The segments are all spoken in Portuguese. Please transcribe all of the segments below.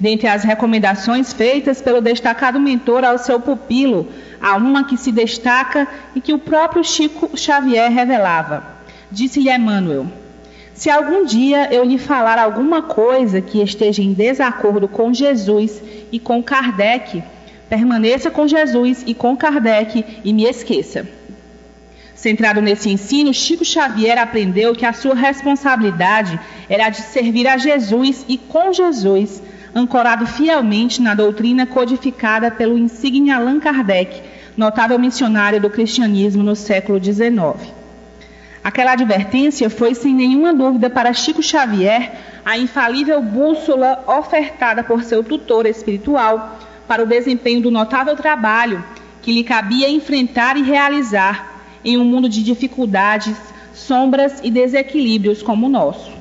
Dentre as recomendações feitas pelo destacado mentor ao seu pupilo, há uma que se destaca e que o próprio Chico Xavier revelava. Disse-lhe Emmanuel: Se algum dia eu lhe falar alguma coisa que esteja em desacordo com Jesus e com Kardec, permaneça com Jesus e com Kardec e me esqueça. Centrado nesse ensino, Chico Xavier aprendeu que a sua responsabilidade era de servir a Jesus e com Jesus ancorado fielmente na doutrina codificada pelo insigne Allan Kardec, notável missionário do cristianismo no século XIX. Aquela advertência foi, sem nenhuma dúvida, para Chico Xavier a infalível bússola ofertada por seu tutor espiritual para o desempenho do notável trabalho que lhe cabia enfrentar e realizar em um mundo de dificuldades, sombras e desequilíbrios como o nosso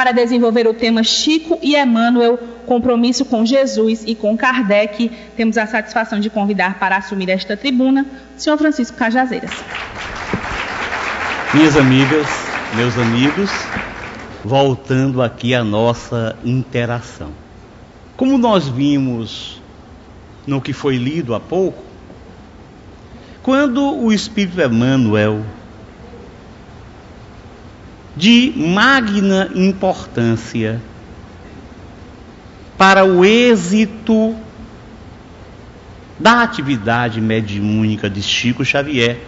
para desenvolver o tema Chico e Emmanuel, compromisso com Jesus e com Kardec, temos a satisfação de convidar para assumir esta tribuna o senhor Francisco Cajazeiras. Minhas amigas, meus amigos, voltando aqui à nossa interação. Como nós vimos no que foi lido há pouco, quando o Espírito Emmanuel de magna importância para o êxito da atividade mediúnica de Chico Xavier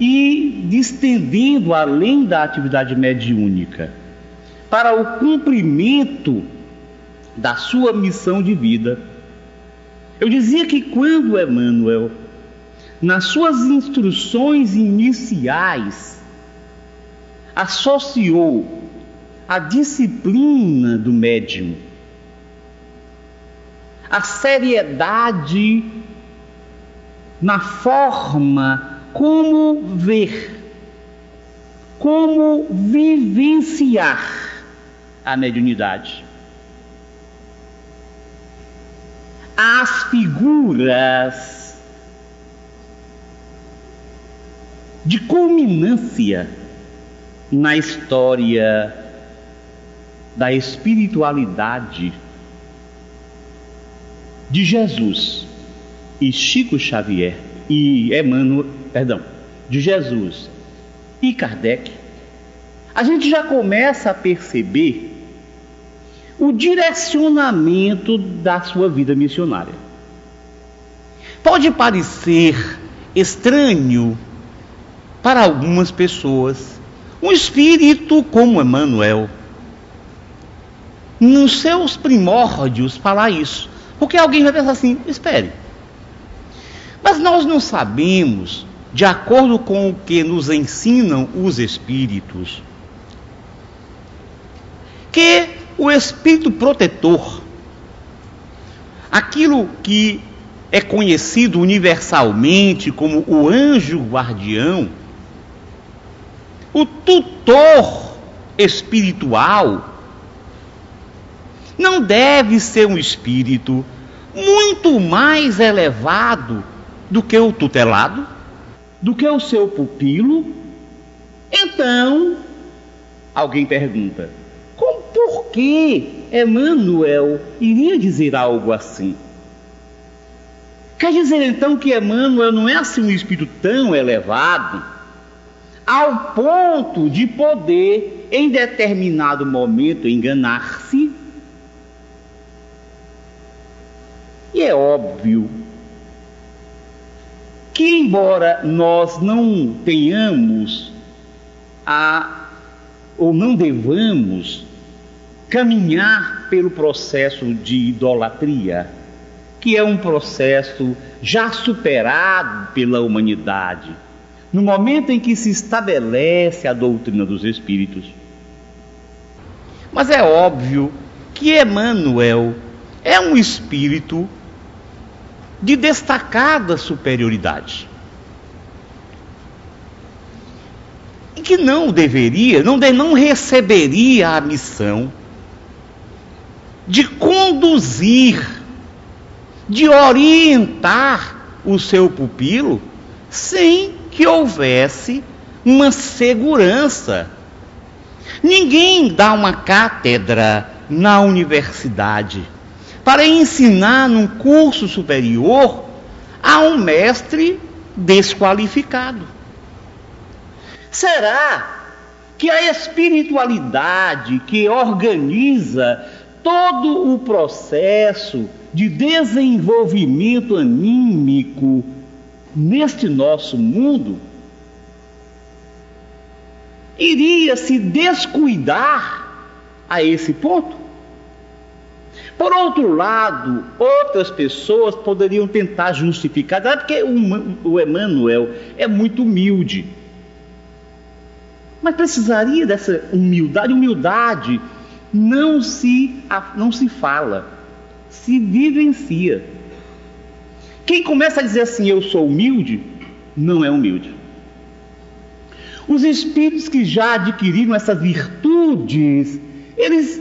e estendendo além da atividade mediúnica para o cumprimento da sua missão de vida. Eu dizia que quando Emmanuel, nas suas instruções iniciais, associou a disciplina do médium, a seriedade na forma como ver, como vivenciar a mediunidade. As figuras de culminância na história da espiritualidade de Jesus e Chico Xavier e Emmanuel, perdão, de Jesus e Kardec, a gente já começa a perceber o direcionamento da sua vida missionária. Pode parecer estranho para algumas pessoas um espírito como Emmanuel, nos seus primórdios, falar isso. Porque alguém vai pensar assim: espere. Mas nós não sabemos, de acordo com o que nos ensinam os espíritos, que o espírito protetor, aquilo que é conhecido universalmente como o anjo guardião, o tutor espiritual não deve ser um espírito muito mais elevado do que o tutelado, do que o seu pupilo? Então, alguém pergunta: com por que Emmanuel iria dizer algo assim? Quer dizer então que Emmanuel não é assim um espírito tão elevado? Ao ponto de poder, em determinado momento, enganar-se. E é óbvio que, embora nós não tenhamos a, ou não devamos caminhar pelo processo de idolatria, que é um processo já superado pela humanidade, no momento em que se estabelece a doutrina dos Espíritos. Mas é óbvio que Emmanuel é um espírito de destacada superioridade. E que não deveria, não, de, não receberia a missão de conduzir, de orientar o seu pupilo sem que houvesse uma segurança. Ninguém dá uma cátedra na universidade para ensinar num curso superior a um mestre desqualificado. Será que a espiritualidade que organiza todo o processo de desenvolvimento anímico neste nosso mundo iria se descuidar a esse ponto? Por outro lado, outras pessoas poderiam tentar justificar, porque o Emmanuel é muito humilde. Mas precisaria dessa humildade. Humildade não se, não se fala, se vivencia. Quem começa a dizer assim, eu sou humilde, não é humilde. Os espíritos que já adquiriram essas virtudes, eles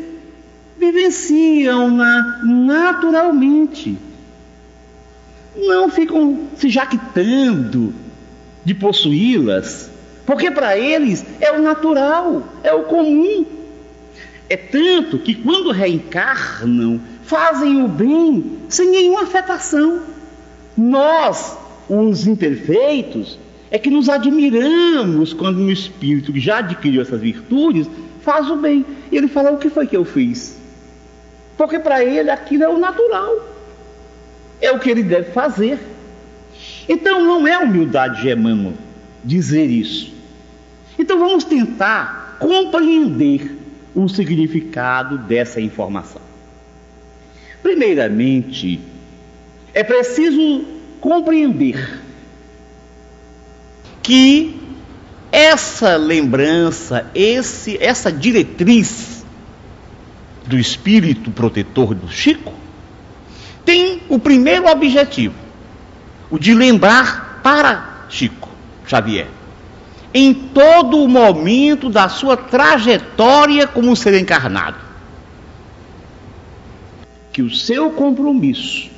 vivenciam-na naturalmente. Não ficam se jactando de possuí-las, porque para eles é o natural, é o comum. É tanto que quando reencarnam, fazem o bem sem nenhuma afetação. Nós, os imperfeitos, é que nos admiramos quando um espírito que já adquiriu essas virtudes faz o bem. E ele fala: O que foi que eu fiz? Porque para ele aquilo é o natural, é o que ele deve fazer. Então não é humildade de Emmanuel dizer isso. Então vamos tentar compreender o significado dessa informação. Primeiramente, é preciso compreender que essa lembrança, esse, essa diretriz do espírito protetor do Chico tem o primeiro objetivo, o de lembrar para Chico Xavier, em todo o momento da sua trajetória como ser encarnado, que o seu compromisso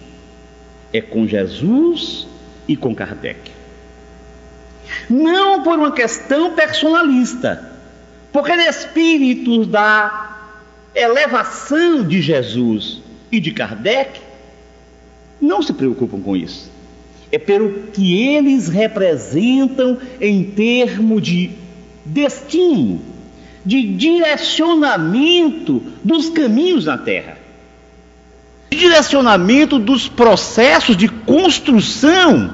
é com Jesus e com Kardec. Não por uma questão personalista, porque espíritos da elevação de Jesus e de Kardec não se preocupam com isso. É pelo que eles representam em termos de destino, de direcionamento dos caminhos na Terra, direcionamento dos processos de construção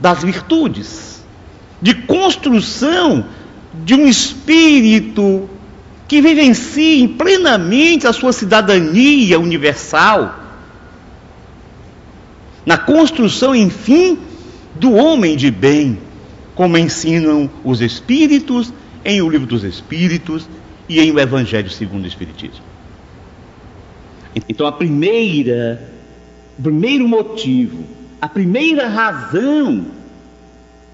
das virtudes, de construção de um espírito que vivencie plenamente a sua cidadania universal, na construção, enfim, do homem de bem, como ensinam os Espíritos em O Livro dos Espíritos e em o Evangelho segundo o Espiritismo. Então, a primeira, o primeiro motivo a primeira razão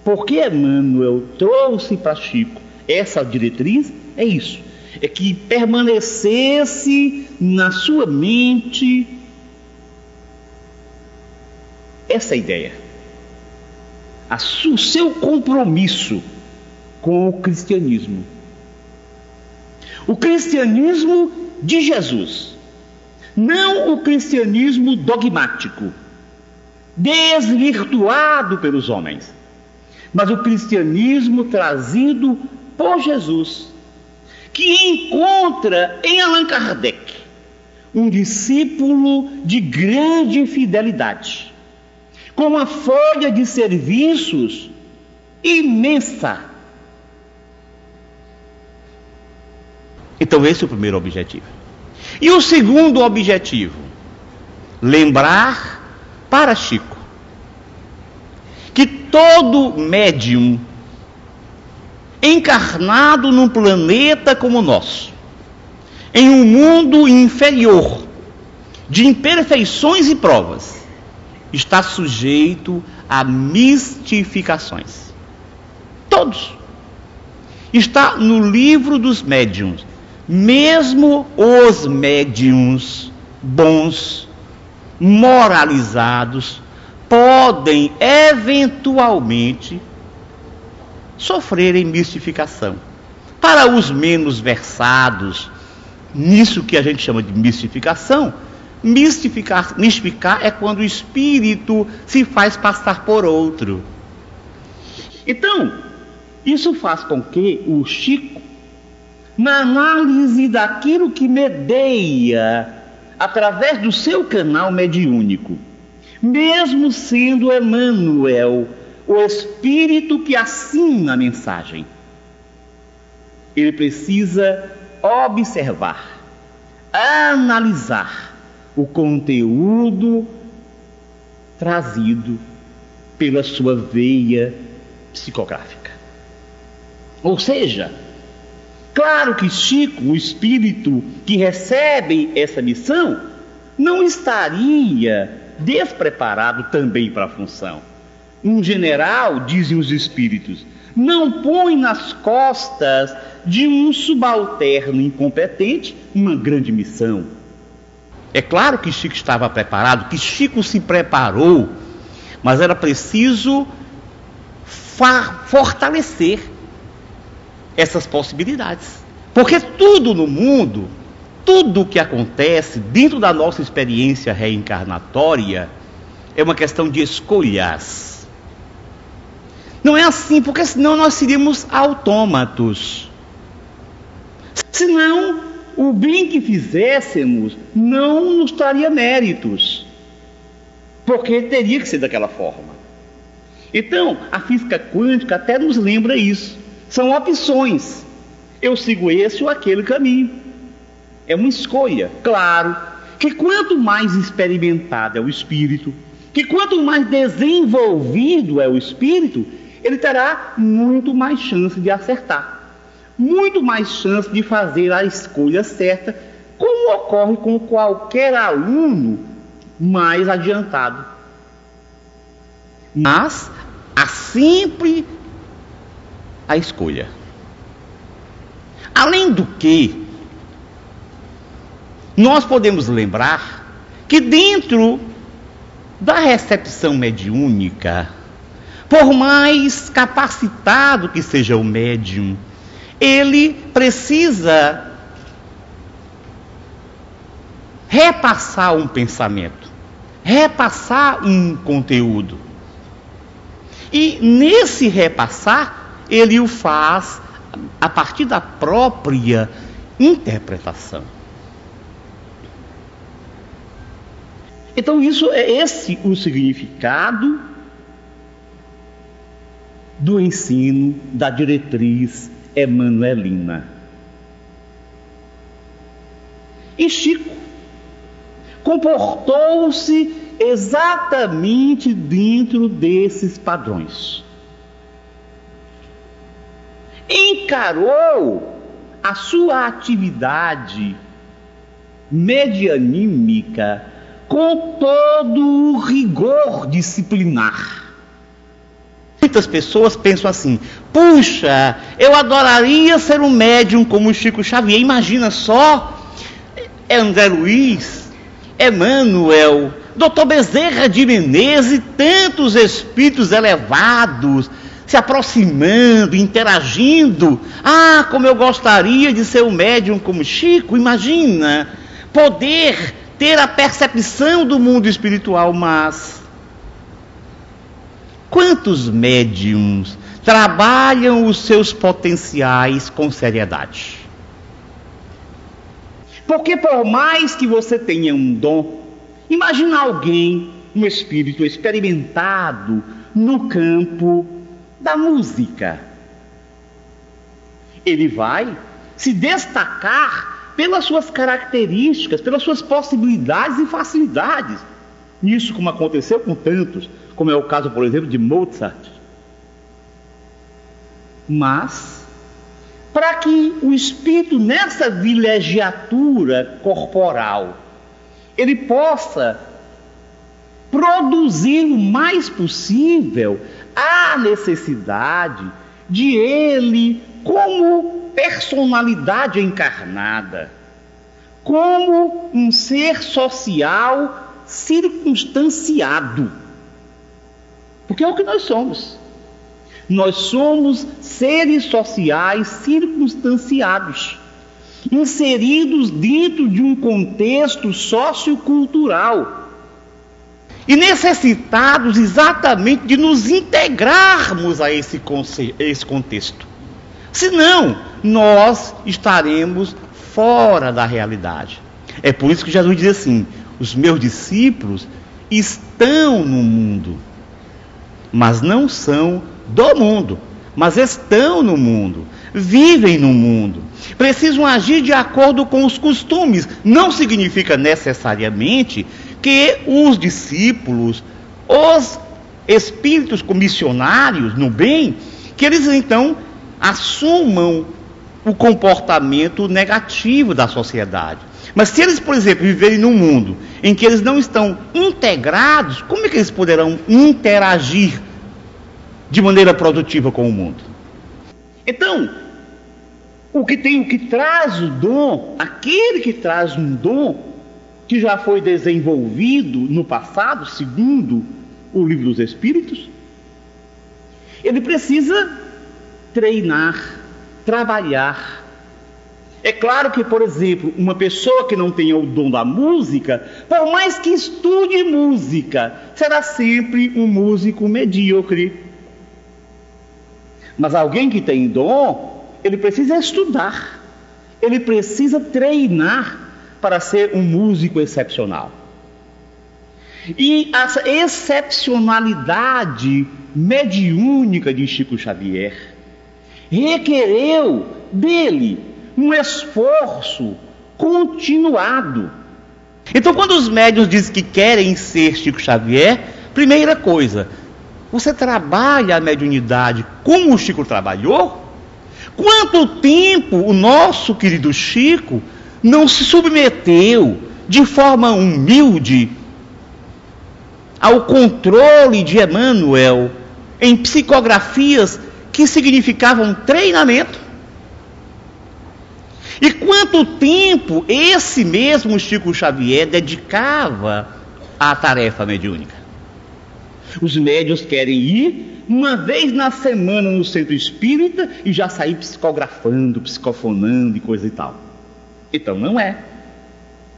por que Emmanuel trouxe para Chico essa diretriz é isso: é que permanecesse na sua mente essa ideia, o seu compromisso com o cristianismo. O cristianismo de Jesus, não o cristianismo dogmático desvirtuado pelos homens, mas o cristianismo trazido por Jesus, que encontra em Allan Kardec um discípulo de grande fidelidade, com uma folha de serviços imensa. Então, esse é o primeiro objetivo. E o segundo objetivo, lembrar para Chico que todo médium encarnado num planeta como o nosso, em um mundo inferior, de imperfeições e provas, está sujeito a mistificações. Todos. Está no livro dos médiums. Mesmo os médiums bons moralizados podem eventualmente sofrerem mistificação. Para os menos versados nisso que a gente chama de mistificação. Mistificar, mistificar é quando o espírito se faz passar por outro. Então, isso faz com que o Chico, na análise daquilo que medeia através do seu canal mediúnico, mesmo sendo Emmanuel, o espírito que assina a mensagem, ele precisa observar, analisar o conteúdo trazido pela sua veia psicográfica. Ou seja, claro que Chico, o espírito que recebe essa missão, não estaria despreparado também para a função. Um general, dizem os espíritos, não põe nas costas de um subalterno incompetente uma grande missão. É claro que Chico estava preparado, que Chico se preparou, mas era preciso fortalecer essas possibilidades. Porque tudo no mundo, tudo o que acontece dentro da nossa experiência reencarnatória é uma questão de escolhas. Não é assim, porque senão nós seríamos autômatos. Senão, o bem que fizéssemos não nos traria méritos, porque teria que ser daquela forma. Então, a física quântica até nos lembra isso. São opções. Eu sigo esse ou aquele caminho. É uma escolha, claro, que quanto mais experimentado é o espírito, que quanto mais desenvolvido é o espírito, ele terá muito mais chance de acertar muito mais chance de fazer a escolha certa, como ocorre com qualquer aluno mais adiantado. Mas há sempre a escolha. Além do que, nós podemos lembrar que dentro da recepção mediúnica, por mais capacitado que seja o médium, ele precisa repassar um pensamento, repassar um conteúdo. E nesse repassar, ele o faz a partir da própria interpretação. Então, isso é esse o significado do ensino, da diretriz Emanuelina. E Chico comportou-se exatamente dentro desses padrões. Encarou a sua atividade medianímica com todo o rigor disciplinar. Muitas pessoas pensam assim: puxa, eu adoraria ser um médium como o Chico Xavier. Imagina só, é André Luiz, Emmanuel, Dr. Bezerra de Menezes e tantos espíritos elevados se aproximando, interagindo. Ah, como eu gostaria de ser um médium como Chico, imagina, poder ter a percepção do mundo espiritual, mas Quantos médiums trabalham os seus potenciais com seriedade? Porque por mais que você tenha um dom, imagina alguém, um espírito experimentado no campo da música. Ele vai se destacar pelas suas características, pelas suas possibilidades e facilidades. Isso como aconteceu com tantos, como é o caso, por exemplo, de Mozart. Mas, para que o espírito, nessa vilegiatura corporal, ele possa produzir o mais possível, há necessidade de ele, como personalidade encarnada, como um ser social circunstanciado porque é o que nós somos. Nós somos seres sociais circunstanciados. inseridos dentro de um contexto sociocultural e necessitados exatamente de nos integrarmos a esse, esse contexto. Senão, nós estaremos fora da realidade. É por isso que Jesus diz assim: os meus discípulos estão no mundo, mas não são do mundo, mas estão no mundo, vivem no mundo, precisam agir de acordo com os costumes. Não significa necessariamente que os discípulos, os espíritos comissionários no bem, que eles então assumam o comportamento negativo da sociedade. Mas se eles, por exemplo, viverem num mundo em que eles não estão integrados, como é que eles poderão interagir de maneira produtiva com o mundo? Então, o que tem, o que traz o dom, aquele que traz um dom que já foi desenvolvido no passado, segundo o livro dos Espíritos, ele precisa treinar, trabalhar. É claro que, por exemplo, uma pessoa que não tenha o dom da música, por mais que estude música, será sempre um músico medíocre. Mas alguém que tem dom, ele precisa estudar, ele precisa treinar para ser um músico excepcional. E essa excepcionalidade mediúnica de Chico Xavier requereu dele um esforço continuado. Então, quando os médios dizem que querem ser Chico Xavier, primeira coisa, você trabalha a mediunidade como o Chico trabalhou? Quanto tempo o nosso querido Chico não se submeteu de forma humilde ao controle de Emmanuel em psicografias que significavam treinamento. E quanto tempo esse mesmo Chico Xavier dedicava à tarefa mediúnica? Os médios querem ir uma vez na semana no centro espírita e já sair psicografando, psicofonando e coisa e tal. Então não é.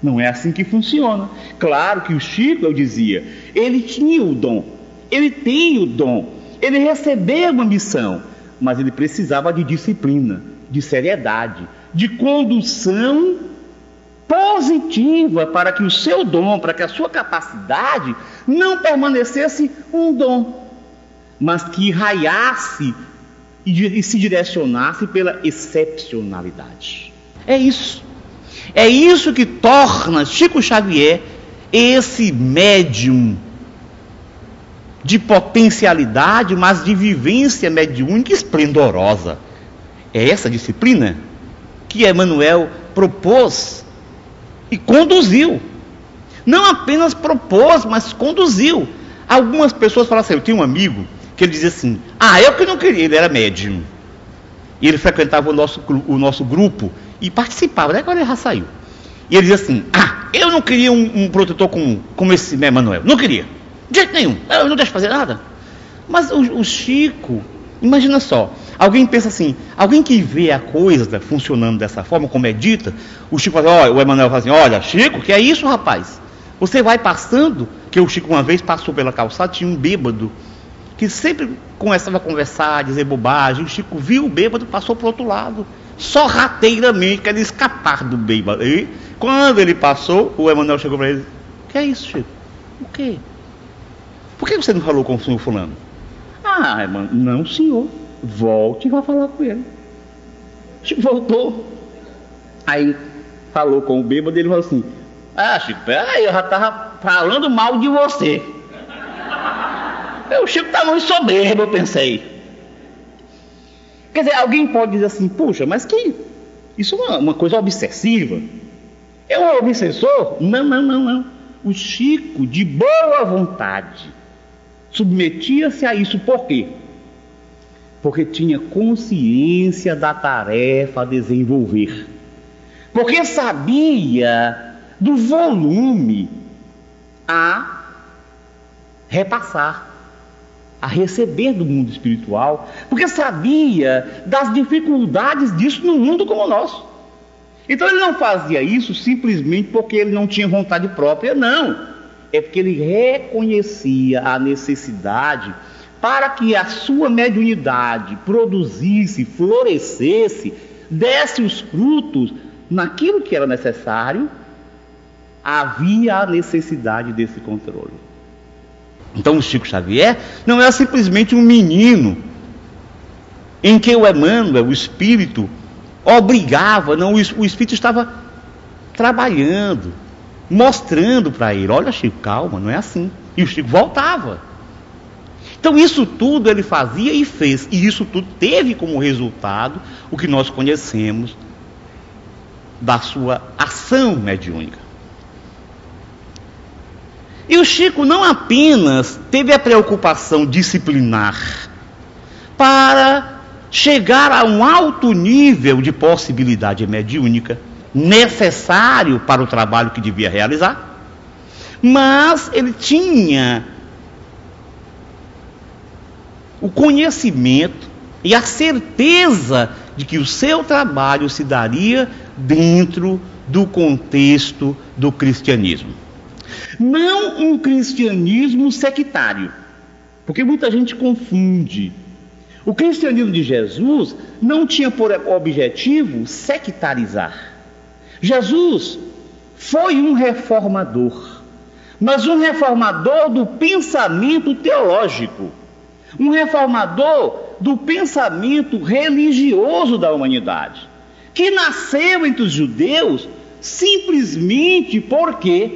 Não é assim que funciona. Claro que o Chico, eu dizia, ele tinha o dom, ele tem o dom, ele recebeu uma missão, mas ele precisava de disciplina, de seriedade, de condução positiva para que o seu dom, para que a sua capacidade não permanecesse um dom, mas que raiasse e se direcionasse pela excepcionalidade. É isso. É isso que torna Chico Xavier esse médium de potencialidade, mas de vivência mediúnica esplendorosa. É essa disciplina que Emmanuel propôs e conduziu. Não apenas propôs, mas conduziu. Algumas pessoas falam assim: eu tinha um amigo que ele dizia assim: ah, eu que não queria, ele era médium. E ele frequentava o nosso, o nosso grupo e participava, né? agora ele já saiu. E ele dizia assim: ah, eu não queria um, um protetor como, como esse Emmanuel, não queria. De jeito nenhum. Eu não deixo fazer nada. Mas o, o Chico, imagina só, alguém pensa assim, alguém que vê a coisa funcionando dessa forma, como é dita, o Chico fala, olha, o Emanuel fala assim, olha, Chico, que é isso, rapaz? Você vai passando, que o Chico uma vez passou pela calçada, tinha um bêbado, que sempre começava a conversar, a dizer bobagem, o Chico viu o bêbado, passou para o outro lado, sorrateiramente, querendo escapar do bêbado. E quando ele passou, o Emanuel chegou para ele, que é isso, Chico? O quê? Por que você não falou com o senhor fulano? Ah, irmão, não, senhor. Volte e vá falar com ele. Voltou. Aí falou com o bêbado ele falou assim: Ah, Chico, peraí, eu já estava falando mal de você. o Chico está muito soberbo, eu pensei. Quer dizer, alguém pode dizer assim, puxa, mas que isso é uma, uma coisa obsessiva. É um obsessor? Não, não, não, não. O Chico, de boa vontade, submetia-se a isso por quê? Porque tinha consciência da tarefa a desenvolver. Porque sabia do volume a repassar, a receber do mundo espiritual, porque sabia das dificuldades disso no mundo como o nosso. Então ele não fazia isso simplesmente porque ele não tinha vontade própria, não. É porque ele reconhecia a necessidade para que a sua mediunidade produzisse, florescesse, desse os frutos naquilo que era necessário, havia a necessidade desse controle. Então o Chico Xavier não era simplesmente um menino em que o Emmanuel, o Espírito, obrigava, não, o Espírito estava trabalhando, mostrando para ele: olha, Chico, calma, não é assim. E o Chico voltava. Então, isso tudo ele fazia e fez, e isso tudo teve como resultado o que nós conhecemos da sua ação mediúnica. E o Chico não apenas teve a preocupação disciplinar para chegar a um alto nível de possibilidade mediúnica necessário para o trabalho que devia realizar, mas ele tinha o conhecimento e a certeza de que o seu trabalho se daria dentro do contexto do cristianismo. Não um cristianismo sectário, porque muita gente confunde. O cristianismo de Jesus não tinha por objetivo sectarizar. Jesus foi um reformador, mas um reformador do pensamento teológico, um reformador do pensamento religioso da humanidade, que nasceu entre os judeus simplesmente porque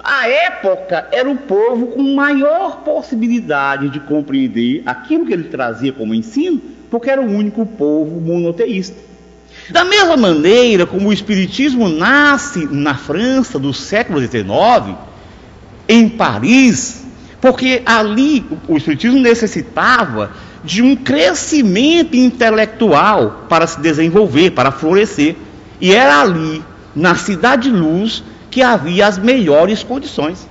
a época era o povo com maior possibilidade de compreender aquilo que ele trazia como ensino, porque era o único povo monoteísta. Da mesma maneira como o Espiritismo nasce na França do século XIX, em Paris, porque ali o Espiritismo necessitava de um crescimento intelectual para se desenvolver, para florescer. E era ali, na Cidade Luz, que havia as melhores condições.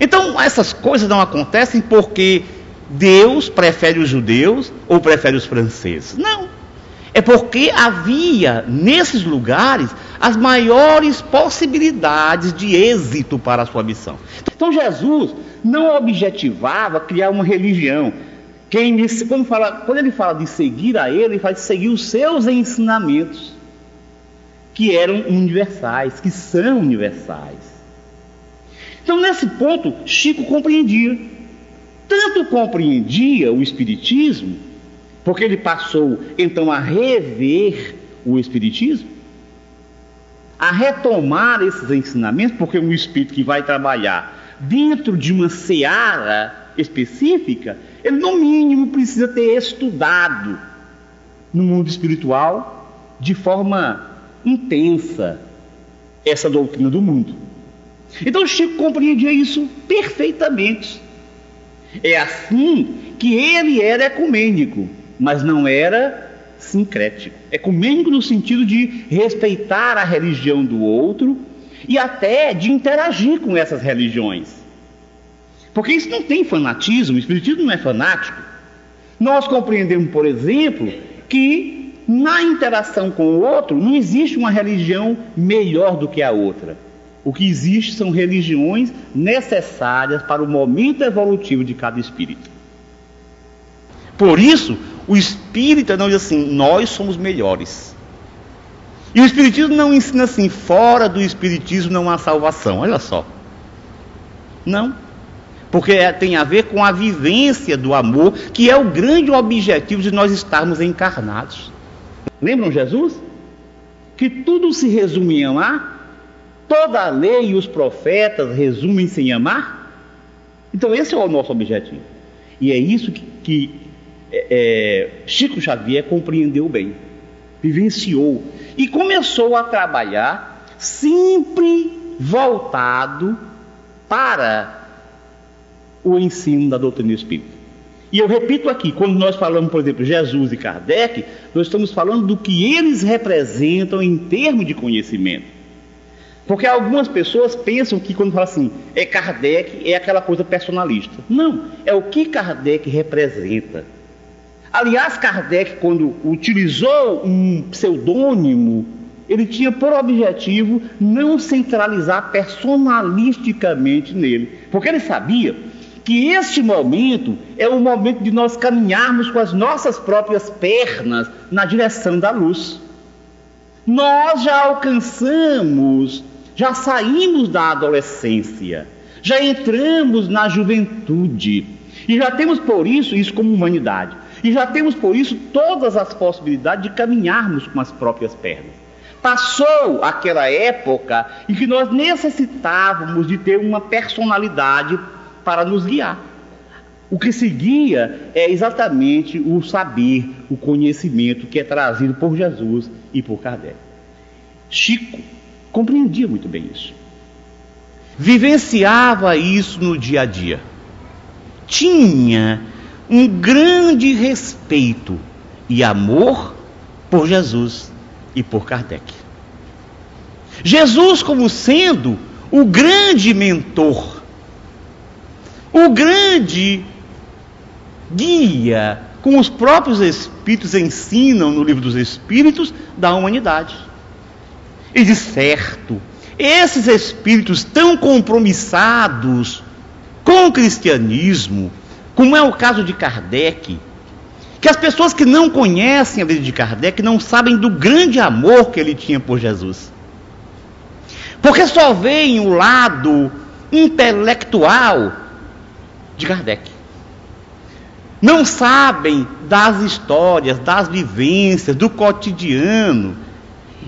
Então, essas coisas não acontecem porque Deus prefere os judeus ou prefere os franceses. Não. É porque havia nesses lugares as maiores possibilidades de êxito para a sua missão. Então Jesus não objetivava criar uma religião. Quem, quando, fala, quando ele fala de seguir a ele, ele fala de seguir os seus ensinamentos, que eram universais, que são universais. Então, nesse ponto, Chico compreendia. Tanto compreendia o Espiritismo, porque ele passou então a rever o Espiritismo, a retomar esses ensinamentos, porque um espírito que vai trabalhar dentro de uma seara específica, ele no mínimo precisa ter estudado no mundo espiritual de forma intensa essa doutrina do mundo. Então Chico compreendia isso perfeitamente. É assim que ele era ecumênico mas não era sincrético. Ecumênico no sentido de respeitar a religião do outro e até de interagir com essas religiões. Porque isso não tem fanatismo, o Espiritismo não é fanático. Nós compreendemos, por exemplo, que na interação com o outro não existe uma religião melhor do que a outra. O que existe são religiões necessárias para o momento evolutivo de cada espírito. Por isso, o espírita não diz assim, nós somos melhores. E o espiritismo não ensina assim, fora do espiritismo não há salvação. Olha só. Não. Porque é, tem a ver com a vivência do amor, que é o grande objetivo de nós estarmos encarnados. Lembram Jesus? Que tudo se resume em amar? Toda a lei e os profetas resumem-se em amar? Então, esse é o nosso objetivo. E é isso que, que é, é, Chico Xavier compreendeu bem, vivenciou e começou a trabalhar sempre voltado para o ensino da doutrina espírita. E eu repito aqui, quando nós falamos, por exemplo, Jesus e Kardec, nós estamos falando do que eles representam em termos de conhecimento. Porque algumas pessoas pensam que quando fala assim, é Kardec, é aquela coisa personalista. Não, é o que Kardec representa. Aliás, Kardec, quando utilizou um pseudônimo ele tinha por objetivo não centralizar personalisticamente nele, porque ele sabia que este momento é o momento de nós caminharmos com as nossas próprias pernas na direção da luz. Nós já alcançamos, já saímos da adolescência, já entramos na juventude e já temos por isso isso como humanidade. E já temos por isso todas as possibilidades de caminharmos com as próprias pernas. Passou aquela época em que nós necessitávamos de ter uma personalidade para nos guiar. O que seguia é exatamente o saber, o conhecimento que é trazido por Jesus e por Kardec. Chico compreendia muito bem isso. Vivenciava isso no dia a dia. Tinha um grande respeito e amor por Jesus e por Kardec. Jesus, como sendo o grande mentor, o grande guia, como os próprios Espíritos ensinam no livro dos Espíritos, da humanidade. E de certo, esses Espíritos tão compromissados com o cristianismo, como é o caso de Kardec, que as pessoas que não conhecem a vida de Kardec não sabem do grande amor que ele tinha por Jesus. Porque só veem o lado intelectual de Kardec. Não sabem das histórias, das vivências, do cotidiano.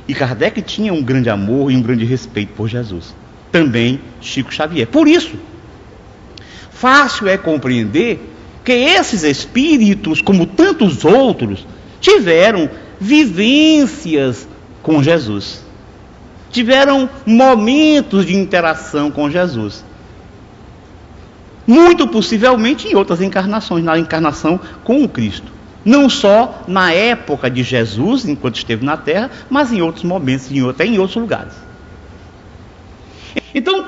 E Kardec tinha um grande amor e um grande respeito por Jesus. Também Chico Xavier. Por isso, fácil é compreender que esses espíritos, como tantos outros, tiveram vivências com Jesus. Tiveram momentos de interação com Jesus. Muito possivelmente em outras encarnações, na encarnação com o Cristo. Não só na época de Jesus, enquanto esteve na terra, mas em outros momentos, até em outros lugares. Então,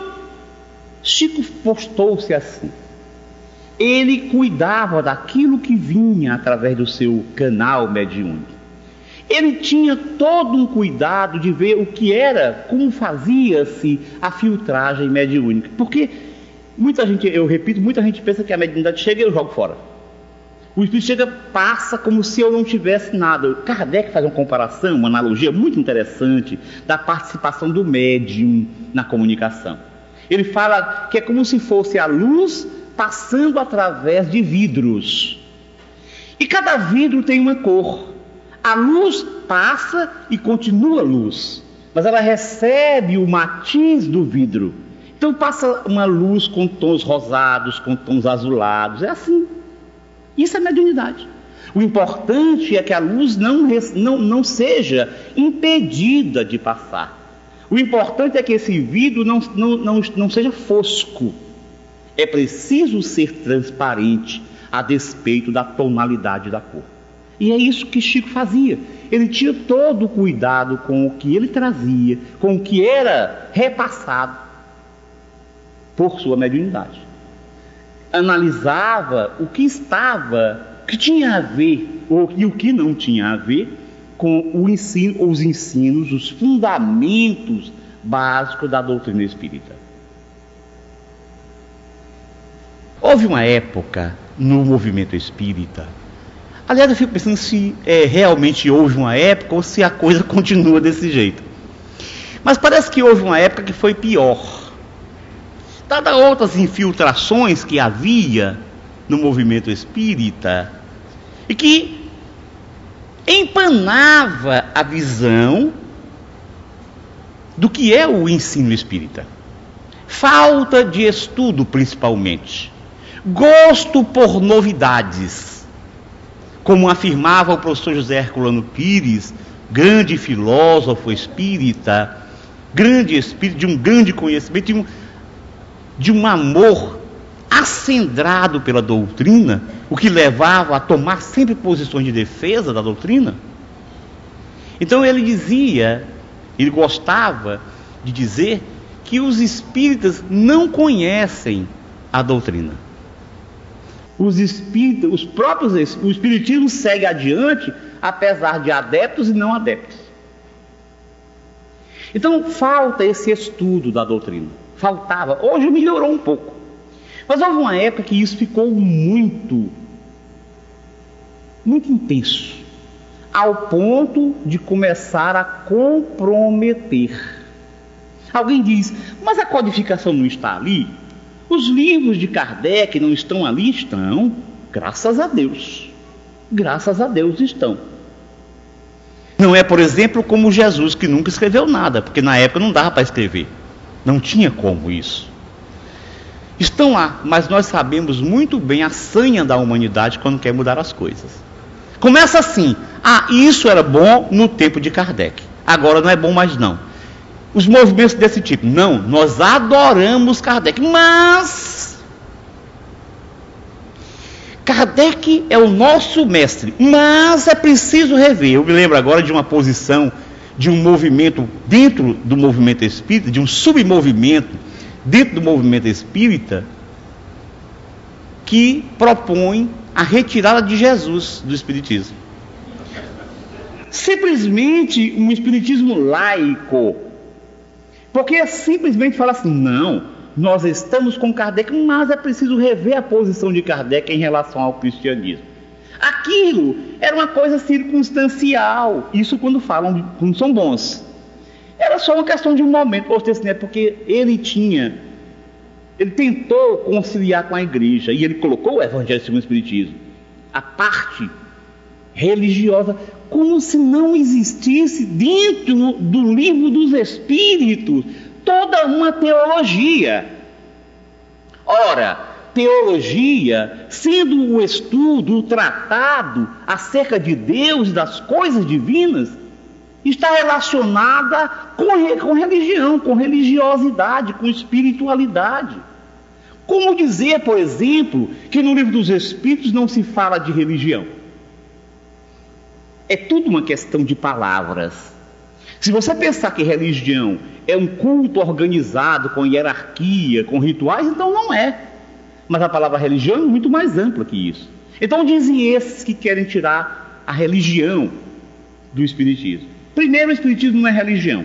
Chico postou-se assim ele cuidava daquilo que vinha através do seu canal mediúnico. Ele tinha todo um cuidado de ver o que era, como fazia-se a filtragem mediúnica. Porque muita gente, eu repito, muita gente pensa que a mediunidade chega e eu jogo fora. O espírito chega, passa como se eu não tivesse nada. Kardec faz uma comparação, uma analogia muito interessante da participação do médium na comunicação. Ele fala que é como se fosse a luz passando através de vidros. E cada vidro tem uma cor. A luz passa e continua luz, mas ela recebe o matiz do vidro. Então passa uma luz com tons rosados, com tons azulados. É assim. Isso é mediunidade. O importante é que a luz não, não, não seja impedida de passar. O importante é que esse vidro não, não, não, não seja fosco. É preciso ser transparente a despeito da tonalidade da cor. E é isso que Chico fazia. Ele tinha todo o cuidado com o que ele trazia, com o que era repassado por sua mediunidade. Analisava o que estava, o que tinha a ver e o que não tinha a ver com o ensino, os ensinos, os fundamentos básicos da doutrina espírita. Houve uma época no movimento espírita. Aliás, eu fico pensando se é, realmente houve uma época ou se a coisa continua desse jeito. Mas parece que houve uma época que foi pior. Dadas outras infiltrações que havia no movimento espírita e que empanava a visão do que é o ensino espírita. Falta de estudo, principalmente. Gosto por novidades. Como afirmava o professor José Herculano Pires, grande filósofo espírita, grande espírito de um grande conhecimento, de um, de um amor acendrado pela doutrina, o que levava a tomar sempre posições de defesa da doutrina. Então ele dizia, ele gostava de dizer que os espíritas não conhecem a doutrina os espíritos, os próprios, o espiritismo segue adiante, apesar de adeptos e não adeptos. Então falta esse estudo da doutrina. Faltava. Hoje melhorou um pouco. Mas houve uma época que isso ficou muito, muito intenso, ao ponto de começar a comprometer. Alguém diz, mas a codificação não está ali? Os livros de Kardec não estão ali? Estão, graças a Deus. Graças a Deus estão. Não é, por exemplo, como Jesus, que nunca escreveu nada, porque na época não dava para escrever. Não tinha como isso. Estão lá, mas nós sabemos muito bem a sanha da humanidade quando quer mudar as coisas. Começa assim: ah, isso era bom no tempo de Kardec, agora não é bom mais não. Os movimentos desse tipo, não, nós adoramos Kardec, mas Kardec é o nosso mestre, mas é preciso rever. Eu me lembro agora de uma posição de um movimento dentro do movimento espírita, de um submovimento dentro do movimento espírita, que propõe a retirada de Jesus do Espiritismo. Simplesmente um Espiritismo laico. Porque é simplesmente falar assim: não, nós estamos com Kardec, mas é preciso rever a posição de Kardec em relação ao cristianismo. Aquilo era uma coisa circunstancial. Isso quando falam, quando são bons. Era só uma questão de um momento, porque ele tinha, ele tentou conciliar com a igreja e ele colocou o Evangelho segundo o Espiritismo, a parte religiosa, como se não existisse dentro do livro dos Espíritos toda uma teologia. Ora, teologia, sendo o estudo, o tratado acerca de Deus e das coisas divinas, está relacionada com, com religião, com religiosidade, com espiritualidade. Como dizer, por exemplo, que no livro dos Espíritos não se fala de religião? É tudo uma questão de palavras. Se você pensar que religião é um culto organizado com hierarquia, com rituais, então não é. Mas a palavra religião é muito mais ampla que isso. Então dizem esses que querem tirar a religião do Espiritismo. Primeiro, o Espiritismo não é religião.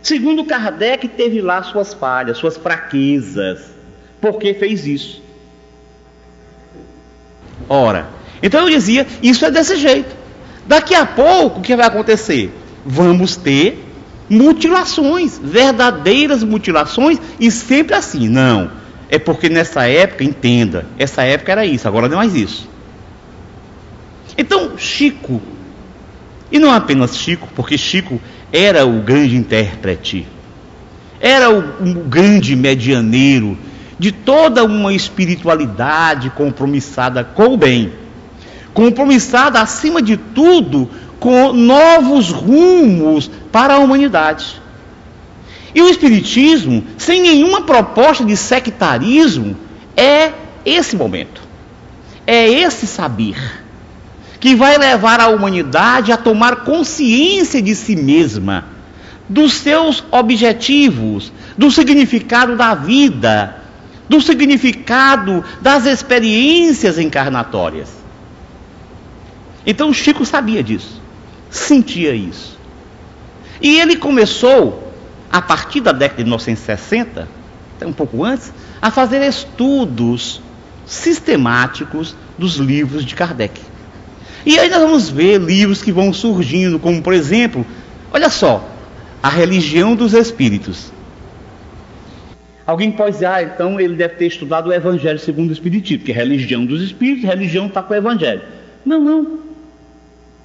Segundo, Kardec teve lá suas falhas, suas fraquezas. Por que fez isso? Ora, então eu dizia, isso é desse jeito. Daqui a pouco, o que vai acontecer? Vamos ter mutilações, verdadeiras mutilações, e sempre assim. Não, é porque nessa época, entenda, essa época era isso, agora não é mais isso. Então, Chico e não apenas Chico, porque Chico era o grande intérprete, era o, o grande medianeiro de toda uma espiritualidade compromissada com o bem, compromissada acima de tudo com novos rumos para a humanidade. E o Espiritismo, sem nenhuma proposta de sectarismo, é esse momento, é esse saber que vai levar a humanidade a tomar consciência de si mesma, dos seus objetivos, do significado da vida, do significado das experiências encarnatórias. Então Chico sabia disso, sentia isso. E ele começou, a partir da década de 1960, até um pouco antes, a fazer estudos sistemáticos dos livros de Kardec. E aí nós vamos ver livros que vão surgindo, como por exemplo, olha só, A Religião dos Espíritos. Alguém pode dizer, ah, então ele deve ter estudado o Evangelho segundo o Espiritismo, porque religião dos Espíritos, religião está com o Evangelho. Não, não.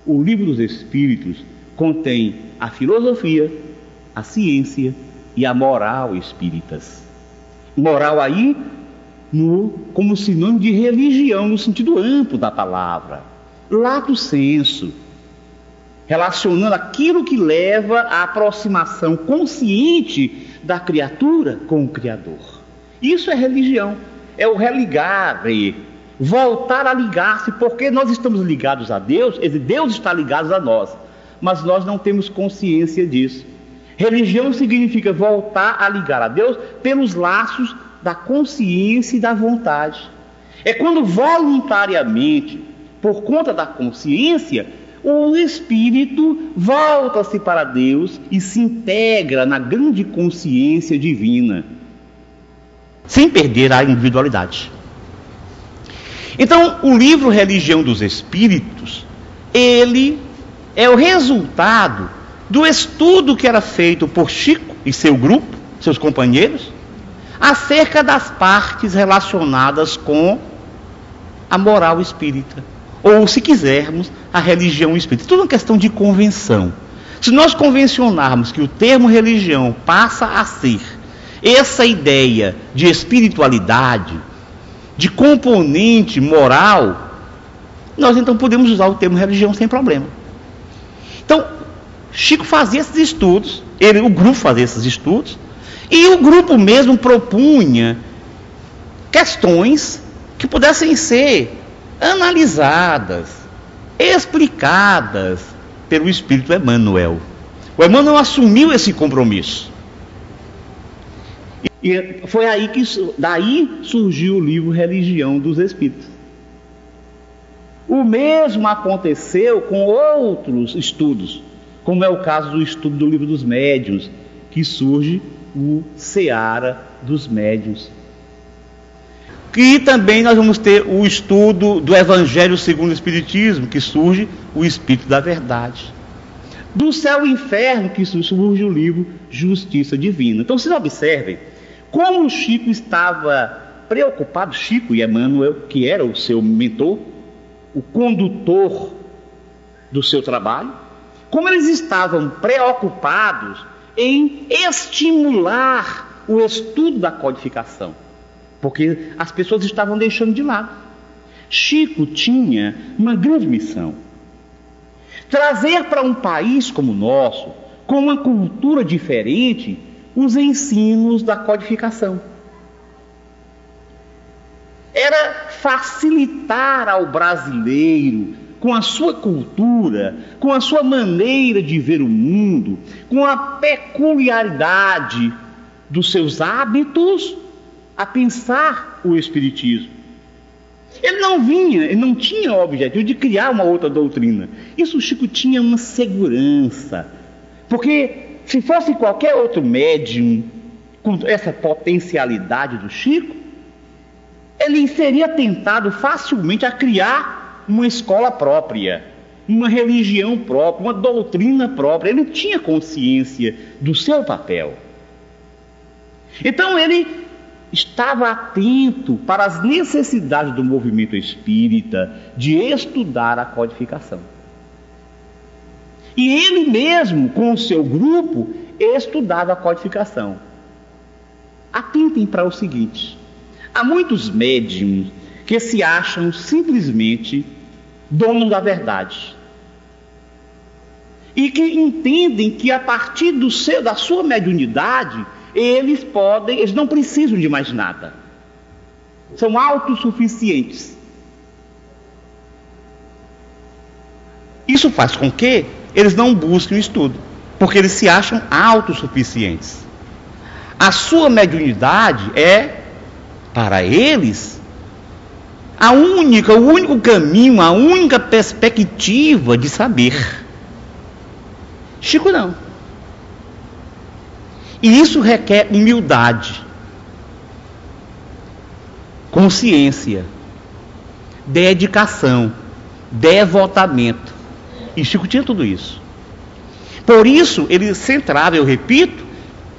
O livro dos Espíritos contém a filosofia, a ciência e a moral espíritas. Moral aí no, como sinônimo de religião, no sentido amplo da palavra lato senso, relacionando aquilo que leva à aproximação consciente da criatura com o Criador. Isso é religião, é o religar, voltar a ligar-se, porque nós estamos ligados a Deus, Deus está ligado a nós, mas nós não temos consciência disso. Religião significa voltar a ligar a Deus pelos laços da consciência e da vontade. É quando voluntariamente por conta da consciência, o espírito volta-se para Deus e se integra na grande consciência divina, sem perder a individualidade. Então, o livro Religião dos Espíritos, ele é o resultado do estudo que era feito por Chico e seu grupo, seus companheiros, acerca das partes relacionadas com a moral espírita ou, se quisermos, a religião espírita. Tudo uma questão de convenção. Se nós convencionarmos que o termo religião passa a ser essa ideia de espiritualidade, de componente moral, nós então podemos usar o termo religião sem problema. Então, Chico fazia esses estudos, ele, o grupo fazia esses estudos, e o grupo mesmo propunha questões que pudessem ser analisadas, explicadas pelo Espírito Emmanuel. O Emmanuel assumiu esse compromisso. E foi aí que daí surgiu o livro Religião dos Espíritos. O mesmo aconteceu com outros estudos, como é o caso do estudo do livro dos médiuns, que surge o Seara dos Médiuns que também nós vamos ter o estudo do Evangelho segundo o Espiritismo, que surge o Espírito da Verdade. Do céu e inferno, que surge o livro Justiça Divina. Então vocês observem como Chico estava preocupado, Chico e Emmanuel, que era o seu mentor, o condutor do seu trabalho, como eles estavam preocupados em estimular o estudo da codificação porque as pessoas estavam deixando de lado. Chico tinha uma grande missão: trazer para um país como o nosso, com uma cultura diferente, os ensinos da codificação. Era facilitar ao brasileiro, com a sua cultura, com a sua maneira de ver o mundo, com a peculiaridade dos seus hábitos a pensar o Espiritismo. Ele não vinha, ele não tinha o objetivo de criar uma outra doutrina. Isso Chico tinha uma segurança. Porque se fosse qualquer outro médium com essa potencialidade do Chico, ele seria tentado facilmente a criar uma escola própria, uma religião própria, uma doutrina própria. Ele tinha consciência do seu papel. Então ele estava atento para as necessidades do movimento espírita de estudar a codificação. E ele mesmo, com o seu grupo, estudava a codificação. Atentem para o seguinte: há muitos médiums que se acham simplesmente donos da verdade. E que entendem que a partir do seu, da sua mediunidade, eles podem, eles não precisam de mais nada. São autossuficientes. Isso faz com que eles não busquem o estudo, porque eles se acham autossuficientes. A sua mediunidade é, para eles, a única, o único caminho, a única perspectiva de saber. Chico não. E isso requer humildade, consciência, dedicação, devotamento. E Chico tinha tudo isso. Por isso ele centrava, eu repito,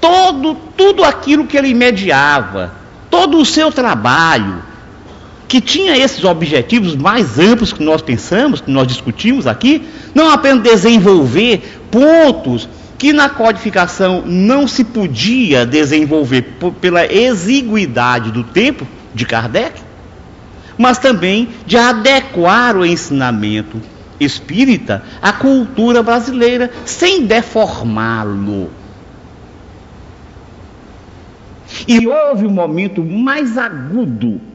todo tudo aquilo que ele mediava, todo o seu trabalho, que tinha esses objetivos mais amplos que nós pensamos, que nós discutimos aqui, não apenas desenvolver pontos que na codificação não se podia desenvolver pela exiguidade do tempo de Kardec, mas também de adequar o ensinamento espírita à cultura brasileira, sem deformá-lo. E houve um momento mais agudo.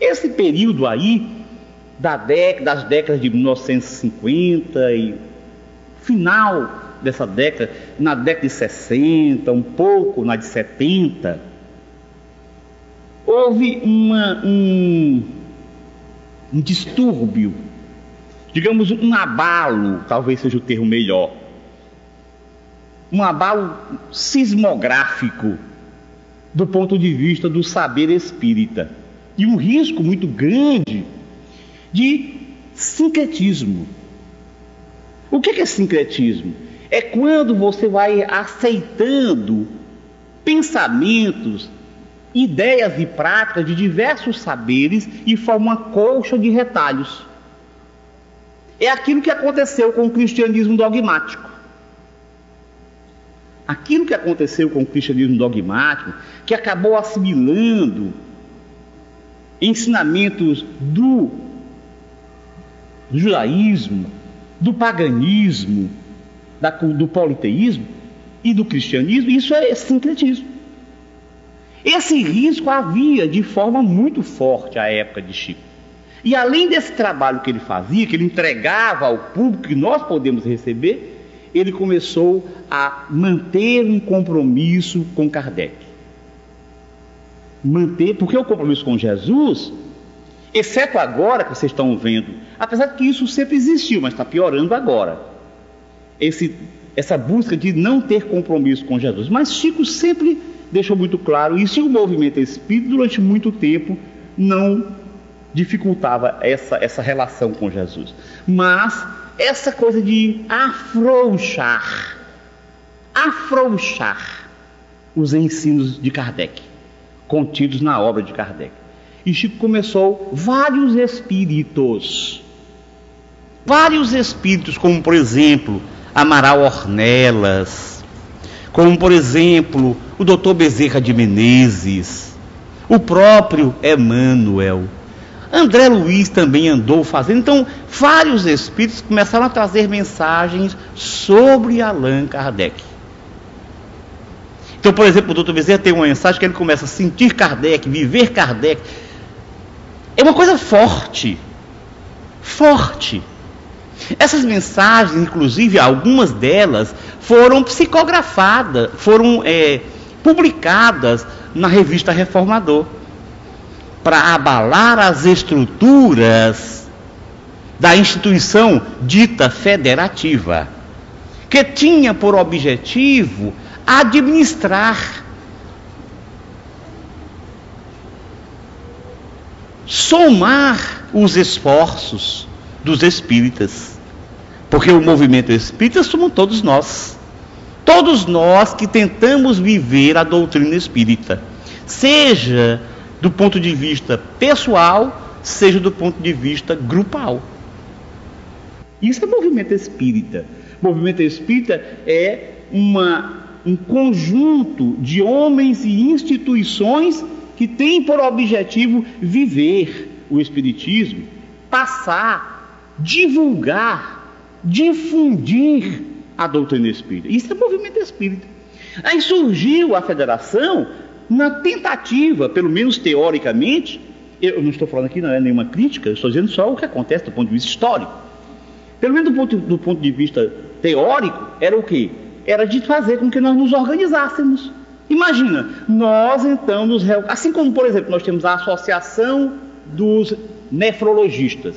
Esse período aí, da das décadas de 1950 e final dessa década, na década de 60, um pouco na de 70, houve uma, um, um distúrbio digamos, um abalo, talvez seja o termo melhor, um abalo sismográfico do ponto de vista do saber espírita e um risco muito grande de sincretismo. O que é sincretismo? É quando você vai aceitando pensamentos, ideias e práticas de diversos saberes e forma uma colcha de retalhos. É aquilo que aconteceu com o cristianismo dogmático. Aquilo que aconteceu com o cristianismo dogmático, que acabou assimilando ensinamentos do judaísmo, do paganismo, da, do politeísmo e do cristianismo, isso é sincretismo. Esse risco havia de forma muito forte à época de Chico. E além desse trabalho que ele fazia, que ele entregava ao público que nós podemos receber, ele começou a manter um compromisso com Kardec. Manter, porque o compromisso com Jesus, exceto agora que vocês estão vendo, apesar de que isso sempre existiu, mas está piorando agora. Esse, essa busca de não ter compromisso com Jesus. Mas Chico sempre deixou muito claro isso e o movimento espírita durante muito tempo não dificultava essa, essa relação com Jesus. Mas essa coisa de afrouxar, afrouxar os ensinos de Kardec, contidos na obra de Kardec. E Chico começou vários espíritos, vários espíritos, como por exemplo Amaral Ornelas, como por exemplo o Dr. Bezerra de Menezes, o próprio Emmanuel. André Luiz também andou fazendo. Então, vários espíritos começaram a trazer mensagens sobre Allan Kardec. Então, por exemplo, o doutor Bezerra tem uma mensagem que ele começa a sentir Kardec, viver Kardec. É uma coisa forte. Forte. Essas mensagens, inclusive, algumas delas foram psicografadas, foram é, publicadas na revista Reformador para abalar as estruturas da instituição dita federativa, que tinha por objetivo administrar, somar os esforços dos espíritas. Porque o movimento espírita somos todos nós. Todos nós que tentamos viver a doutrina espírita. Seja do ponto de vista pessoal, seja do ponto de vista grupal. Isso é movimento espírita. Movimento espírita é uma, um conjunto de homens e instituições que têm por objetivo viver o Espiritismo, passar, divulgar, difundir a doutrina espírita. Isso é movimento espírita. Aí surgiu a federação na tentativa, pelo menos teoricamente, eu não estou falando aqui, não é nenhuma crítica, eu estou dizendo só o que acontece do ponto de vista histórico. Pelo menos do ponto, do ponto de vista teórico, era o quê? Era de fazer com que nós nos organizássemos. Imagina, nós então nos. Assim como, por exemplo, nós temos a Associação dos Nefrologistas,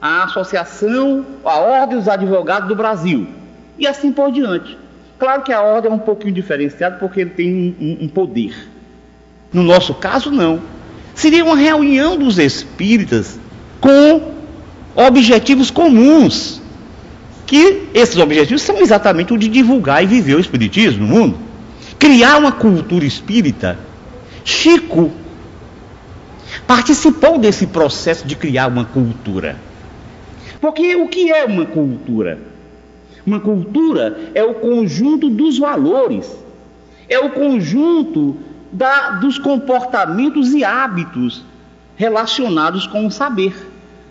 a Associação, a Ordem dos Advogados do Brasil, e assim por diante. Claro que a ordem é um pouquinho diferenciada porque ele tem um, um poder. No nosso caso, não. Seria uma reunião dos espíritas com objetivos comuns. Que esses objetivos são exatamente o de divulgar e viver o espiritismo no mundo. Criar uma cultura espírita. Chico participou desse processo de criar uma cultura. Porque o que é uma cultura? Uma cultura é o conjunto dos valores, é o conjunto da, dos comportamentos e hábitos relacionados com o saber.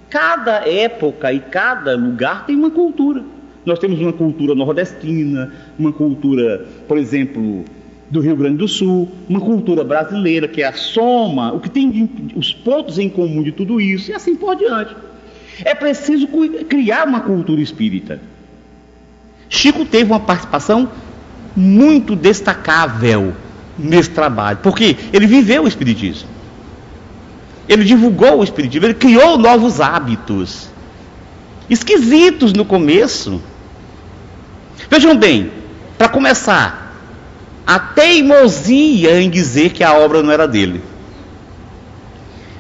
Cada época e cada lugar tem uma cultura. Nós temos uma cultura nordestina, uma cultura, por exemplo, do Rio Grande do Sul, uma cultura brasileira que é a soma, o que tem os pontos em comum de tudo isso, e assim por diante. É preciso criar uma cultura espírita. Chico teve uma participação muito destacável nesse trabalho, porque ele viveu o Espiritismo. Ele divulgou o Espiritismo, ele criou novos hábitos. esquisitos no começo. Vejam bem, para começar, a teimosia em dizer que a obra não era dele.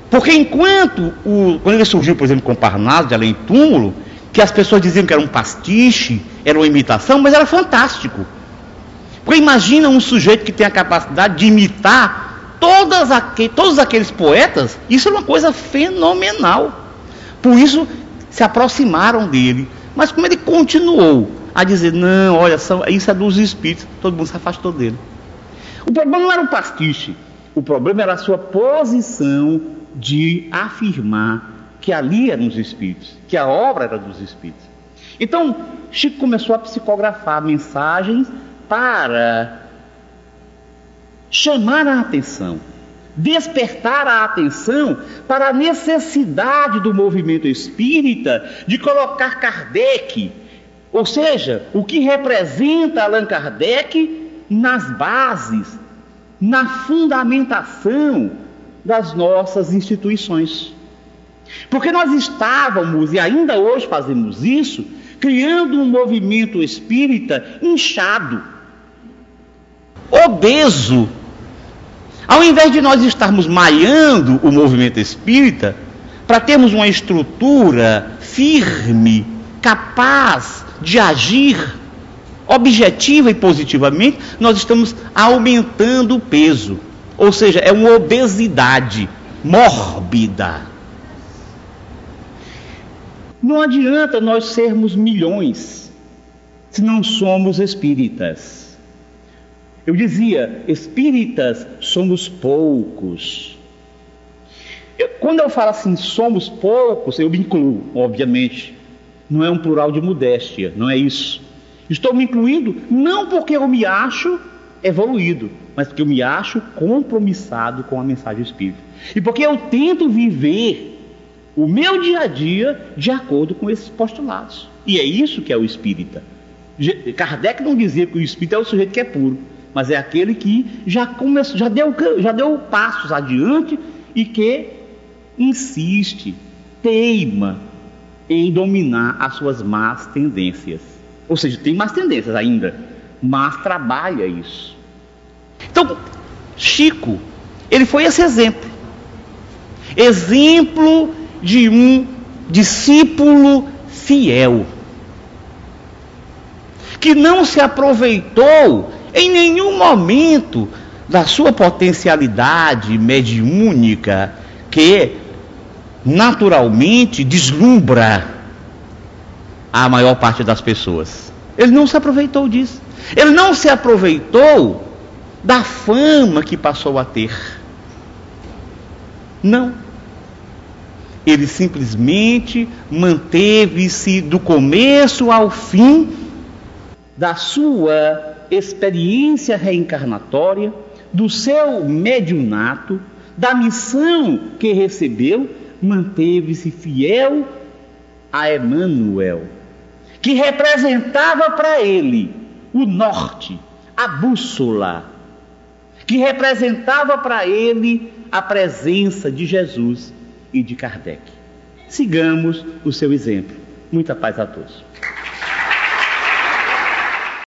Porque enquanto, o, quando ele surgiu, por exemplo, com Parnaso, de Além Túmulo, que as pessoas diziam que era um pastiche, era uma imitação, mas era fantástico. Porque imagina um sujeito que tem a capacidade de imitar todas aqu todos aqueles poetas, isso é uma coisa fenomenal. Por isso se aproximaram dele. Mas como ele continuou a dizer, não, olha, isso é dos espíritos, todo mundo se afastou dele. O problema não era o pastiche, o problema era a sua posição de afirmar que ali eram os espíritos, que a obra era dos espíritos. Então, Chico começou a psicografar mensagens para chamar a atenção, despertar a atenção para a necessidade do movimento espírita de colocar Kardec, ou seja, o que representa Allan Kardec nas bases, na fundamentação das nossas instituições. Porque nós estávamos, e ainda hoje fazemos isso, criando um movimento espírita inchado, obeso. Ao invés de nós estarmos malhando o movimento espírita, para termos uma estrutura firme, capaz de agir objetiva e positivamente, nós estamos aumentando o peso. Ou seja, é uma obesidade mórbida. Não adianta nós sermos milhões se não somos espíritas. Eu dizia, espíritas somos poucos. Eu, quando eu falo assim, somos poucos, eu me incluo, obviamente. Não é um plural de modéstia, não é isso. Estou me incluindo não porque eu me acho evoluído, mas porque eu me acho compromissado com a mensagem espírita. E porque eu tento viver o meu dia a dia de acordo com esses postulados. E é isso que é o espírita. Kardec não dizia que o espírito é o sujeito que é puro, mas é aquele que já começou, já deu, já deu passos adiante e que insiste, teima em dominar as suas más tendências. Ou seja, tem más tendências ainda, mas trabalha isso. Então, Chico, ele foi esse exemplo. Exemplo de um discípulo fiel. Que não se aproveitou em nenhum momento da sua potencialidade mediúnica, que naturalmente deslumbra a maior parte das pessoas. Ele não se aproveitou disso. Ele não se aproveitou da fama que passou a ter. Não. Ele simplesmente manteve-se do começo ao fim da sua experiência reencarnatória, do seu mediunato, da missão que recebeu, manteve-se fiel a Emmanuel, que representava para ele o norte, a bússola, que representava para ele a presença de Jesus e de Kardec. Sigamos o seu exemplo. Muita paz a todos.